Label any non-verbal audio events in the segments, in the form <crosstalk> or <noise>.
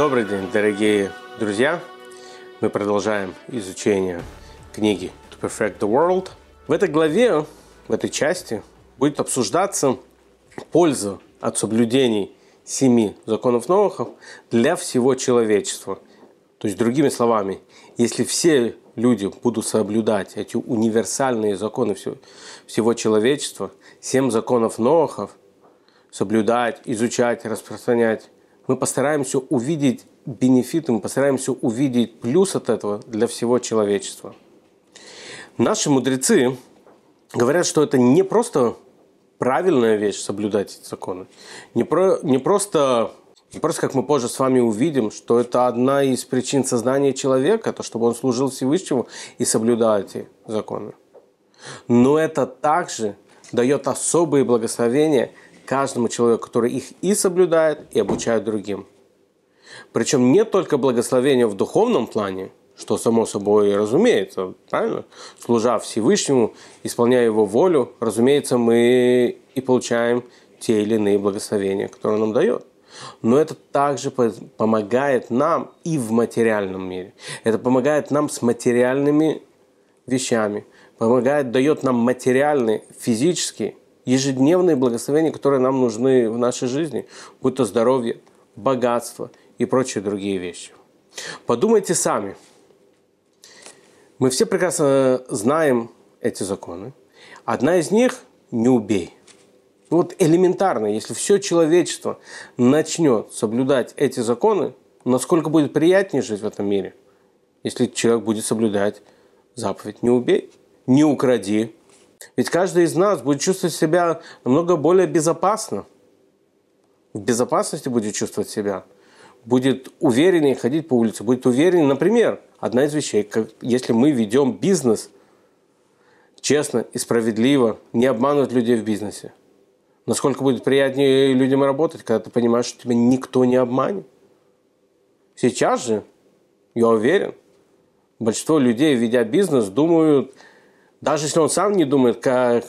Добрый день, дорогие друзья! Мы продолжаем изучение книги To Perfect the World. В этой главе, в этой части будет обсуждаться польза от соблюдений семи законов Новых для всего человечества. То есть, другими словами, если все люди будут соблюдать эти универсальные законы всего, человечества, семь законов Новых, соблюдать, изучать, распространять, мы постараемся увидеть бенефиты, мы постараемся увидеть плюс от этого для всего человечества. Наши мудрецы говорят, что это не просто правильная вещь соблюдать эти законы, не, про, не просто не просто, как мы позже с вами увидим, что это одна из причин сознания человека, то, чтобы он служил Всевышнему и соблюдал эти законы. Но это также дает особые благословения каждому человеку, который их и соблюдает, и обучает другим. Причем не только благословения в духовном плане, что само собой разумеется, правильно? Служа Всевышнему, исполняя Его волю, разумеется, мы и получаем те или иные благословения, которые Он нам дает. Но это также помогает нам и в материальном мире. Это помогает нам с материальными вещами. Помогает, дает нам материальные, физические, ежедневные благословения, которые нам нужны в нашей жизни. Будь то здоровье, богатство и прочие другие вещи. Подумайте сами. Мы все прекрасно знаем эти законы. Одна из них – не убей – ну вот элементарно, если все человечество начнет соблюдать эти законы, насколько будет приятнее жить в этом мире, если человек будет соблюдать заповедь «не убей», «не укради». Ведь каждый из нас будет чувствовать себя намного более безопасно. В безопасности будет чувствовать себя. Будет увереннее ходить по улице, будет увереннее. Например, одна из вещей, как, если мы ведем бизнес честно и справедливо, не обманывать людей в бизнесе – Насколько будет приятнее людям работать, когда ты понимаешь, что тебя никто не обманет. Сейчас же, я уверен, большинство людей, ведя бизнес, думают, даже если он сам не думает, как,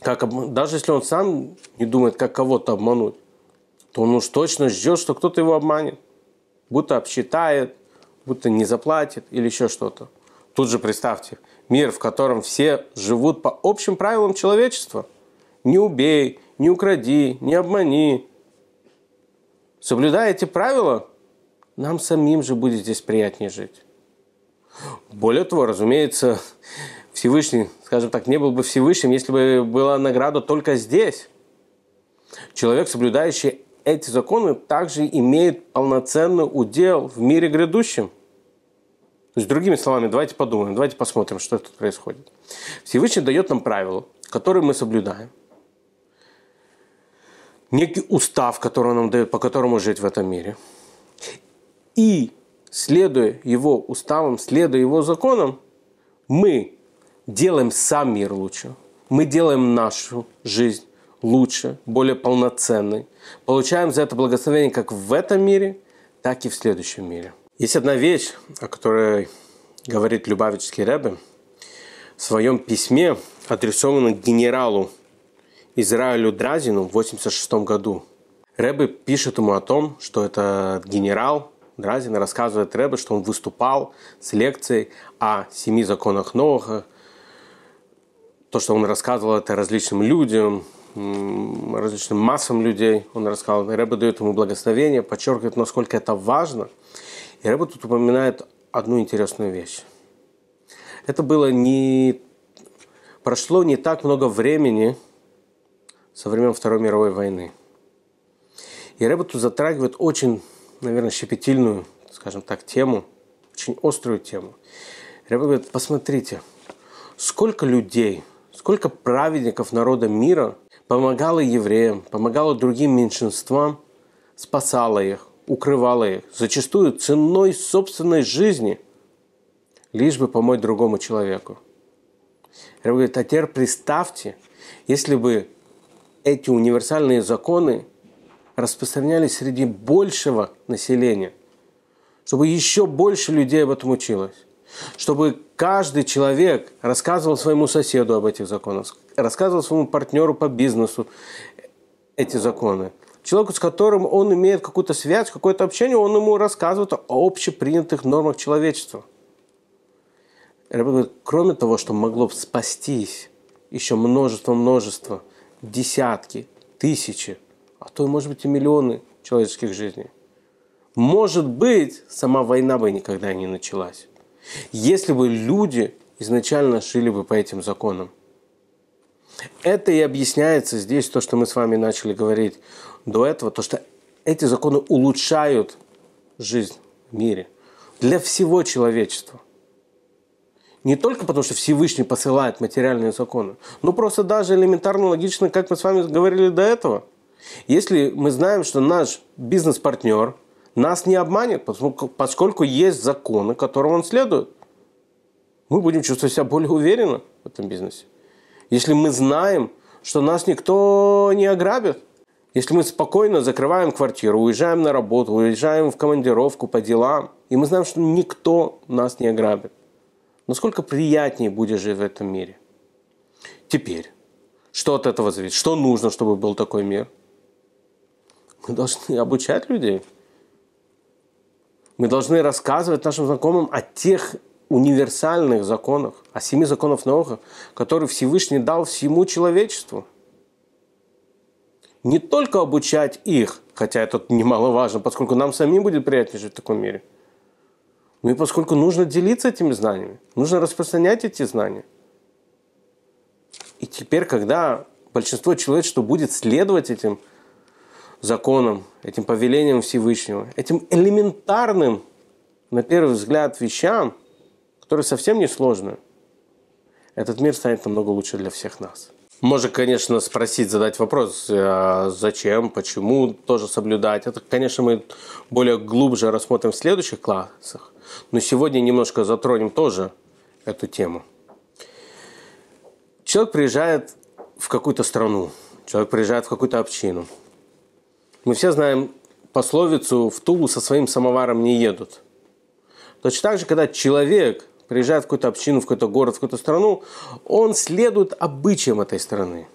как даже если он сам не думает, как кого-то обмануть, то он уж точно ждет, что кто-то его обманет. Будто обсчитает, будто не заплатит или еще что-то. Тут же представьте, мир, в котором все живут по общим правилам человечества. Не убей, не укради, не обмани. Соблюдая эти правила, нам самим же будет здесь приятнее жить. Более того, разумеется, Всевышний, скажем так, не был бы Всевышним, если бы была награда только здесь. Человек, соблюдающий эти законы, также имеет полноценный удел в мире грядущем. То есть, другими словами, давайте подумаем, давайте посмотрим, что тут происходит. Всевышний дает нам правила, которые мы соблюдаем некий устав, который он нам дает, по которому жить в этом мире. И следуя его уставам, следуя его законам, мы делаем сам мир лучше. Мы делаем нашу жизнь лучше, более полноценной. Получаем за это благословение как в этом мире, так и в следующем мире. Есть одна вещь, о которой говорит Любавический Рэбе в своем письме, адресованном генералу Израилю Дразину в 86 году. Рэбе пишет ему о том, что этот генерал Дразин рассказывает Рэбе, что он выступал с лекцией о семи законах Новых. То, что он рассказывал это различным людям, различным массам людей. Он рассказал, Рэбе дает ему благословение, подчеркивает, насколько это важно. И Рэбе тут упоминает одну интересную вещь. Это было не... Прошло не так много времени – со времен Второй мировой войны. И Рэба тут затрагивает очень, наверное, щепетильную, скажем так, тему, очень острую тему. Рэба говорит, посмотрите, сколько людей, сколько праведников народа мира помогало евреям, помогало другим меньшинствам, спасало их, укрывало их, зачастую ценой собственной жизни, лишь бы помочь другому человеку. Рэба говорит, а представьте, если бы эти универсальные законы распространялись среди большего населения, чтобы еще больше людей об этом училось, чтобы каждый человек рассказывал своему соседу об этих законах, рассказывал своему партнеру по бизнесу эти законы, человеку, с которым он имеет какую-то связь, какое-то общение, он ему рассказывает о общепринятых нормах человечества. Кроме того, что могло спастись еще множество-множество, десятки, тысячи, а то, может быть, и миллионы человеческих жизней. Может быть, сама война бы никогда не началась, если бы люди изначально жили бы по этим законам. Это и объясняется здесь то, что мы с вами начали говорить до этого, то, что эти законы улучшают жизнь в мире для всего человечества. Не только потому, что Всевышний посылает материальные законы, но просто даже элементарно логично, как мы с вами говорили до этого. Если мы знаем, что наш бизнес-партнер нас не обманет, поскольку есть законы, которым он следует, мы будем чувствовать себя более уверенно в этом бизнесе. Если мы знаем, что нас никто не ограбит, если мы спокойно закрываем квартиру, уезжаем на работу, уезжаем в командировку по делам, и мы знаем, что никто нас не ограбит, насколько приятнее будет жить в этом мире. Теперь, что от этого зависит? Что нужно, чтобы был такой мир? Мы должны обучать людей. Мы должны рассказывать нашим знакомым о тех универсальных законах, о семи законах Ноха, которые Всевышний дал всему человечеству. Не только обучать их, хотя это немаловажно, поскольку нам самим будет приятнее жить в таком мире, но и поскольку нужно делиться этими знаниями, нужно распространять эти знания. И теперь, когда большинство человечества будет следовать этим законам, этим повелениям Всевышнего, этим элементарным, на первый взгляд, вещам – которая совсем не сложная, этот мир станет намного лучше для всех нас. Можно, конечно, спросить, задать вопрос, а зачем, почему тоже соблюдать. Это, конечно, мы более глубже рассмотрим в следующих классах. Но сегодня немножко затронем тоже эту тему. Человек приезжает в какую-то страну, человек приезжает в какую-то общину. Мы все знаем пословицу «в Тулу со своим самоваром не едут». Точно так же, когда человек приезжает в какую-то общину, в какой-то город, в какую-то страну, он следует обычаям этой страны.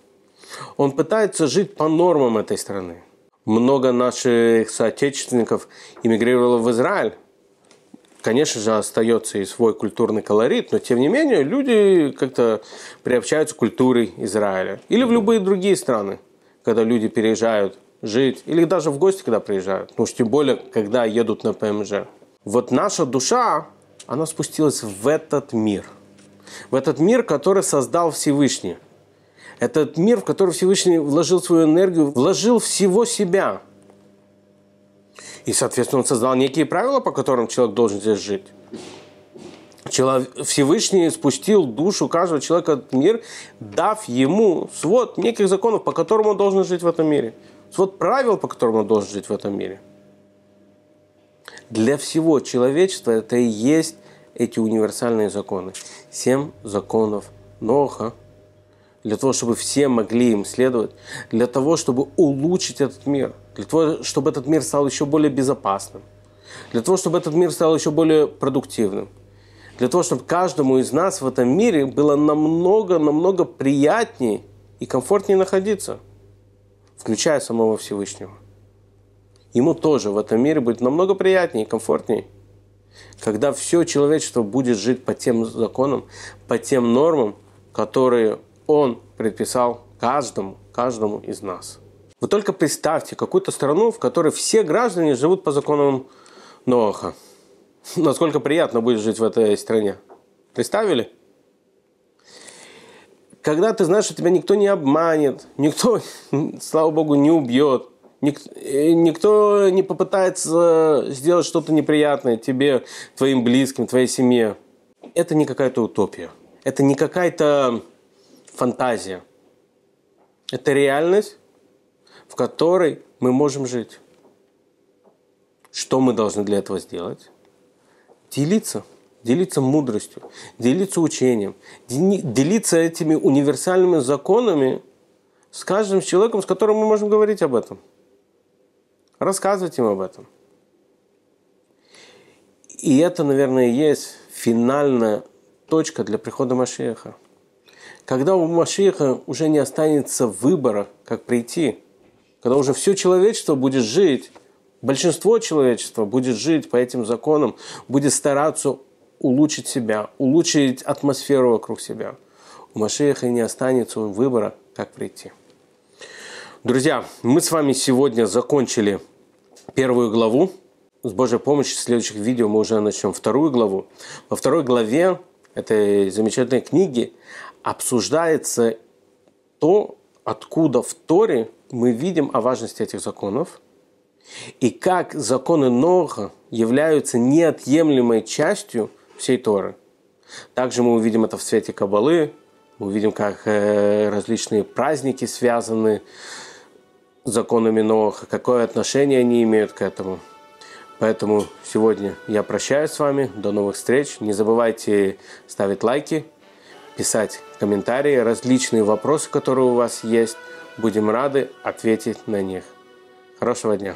Он пытается жить по нормам этой страны. Много наших соотечественников эмигрировало в Израиль. Конечно же, остается и свой культурный колорит, но тем не менее люди как-то приобщаются к культуре Израиля. Или в любые другие страны, когда люди переезжают жить, или даже в гости, когда приезжают. Ну уж тем более, когда едут на ПМЖ. Вот наша душа, она спустилась в этот мир. В этот мир, который создал Всевышний. Этот мир, в который Всевышний вложил свою энергию, вложил всего себя. И, соответственно, он создал некие правила, по которым человек должен здесь жить. Всевышний спустил душу каждого человека в мир, дав ему свод неких законов, по которым он должен жить в этом мире. Свод правил, по которым он должен жить в этом мире – для всего человечества это и есть эти универсальные законы. Семь законов Ноха. Для того, чтобы все могли им следовать. Для того, чтобы улучшить этот мир. Для того, чтобы этот мир стал еще более безопасным. Для того, чтобы этот мир стал еще более продуктивным. Для того, чтобы каждому из нас в этом мире было намного-намного приятнее и комфортнее находиться. Включая самого Всевышнего ему тоже в этом мире будет намного приятнее и комфортнее. Когда все человечество будет жить по тем законам, по тем нормам, которые он предписал каждому, каждому из нас. Вы только представьте какую-то страну, в которой все граждане живут по законам Ноаха. <laughs> Насколько приятно будет жить в этой стране. Представили? Когда ты знаешь, что тебя никто не обманет, никто, слава богу, не убьет, Никто не попытается сделать что-то неприятное тебе, твоим близким, твоей семье. Это не какая-то утопия. Это не какая-то фантазия. Это реальность, в которой мы можем жить. Что мы должны для этого сделать? Делиться. Делиться мудростью, делиться учением, делиться этими универсальными законами с каждым человеком, с которым мы можем говорить об этом – Рассказывать им об этом. И это, наверное, и есть финальная точка для прихода Машеха. Когда у Машеха уже не останется выбора, как прийти, когда уже все человечество будет жить, большинство человечества будет жить по этим законам, будет стараться улучшить себя, улучшить атмосферу вокруг себя. У Машеха не останется выбора, как прийти. Друзья, мы с вами сегодня закончили первую главу. С Божьей помощью в следующих видео мы уже начнем вторую главу. Во второй главе этой замечательной книги обсуждается то, откуда в Торе мы видим о важности этих законов и как законы Ноха являются неотъемлемой частью всей Торы. Также мы увидим это в свете Кабалы, мы увидим, как э, различные праздники связаны законами Ноха, какое отношение они имеют к этому. Поэтому сегодня я прощаюсь с вами. До новых встреч. Не забывайте ставить лайки, писать комментарии, различные вопросы, которые у вас есть. Будем рады ответить на них. Хорошего дня.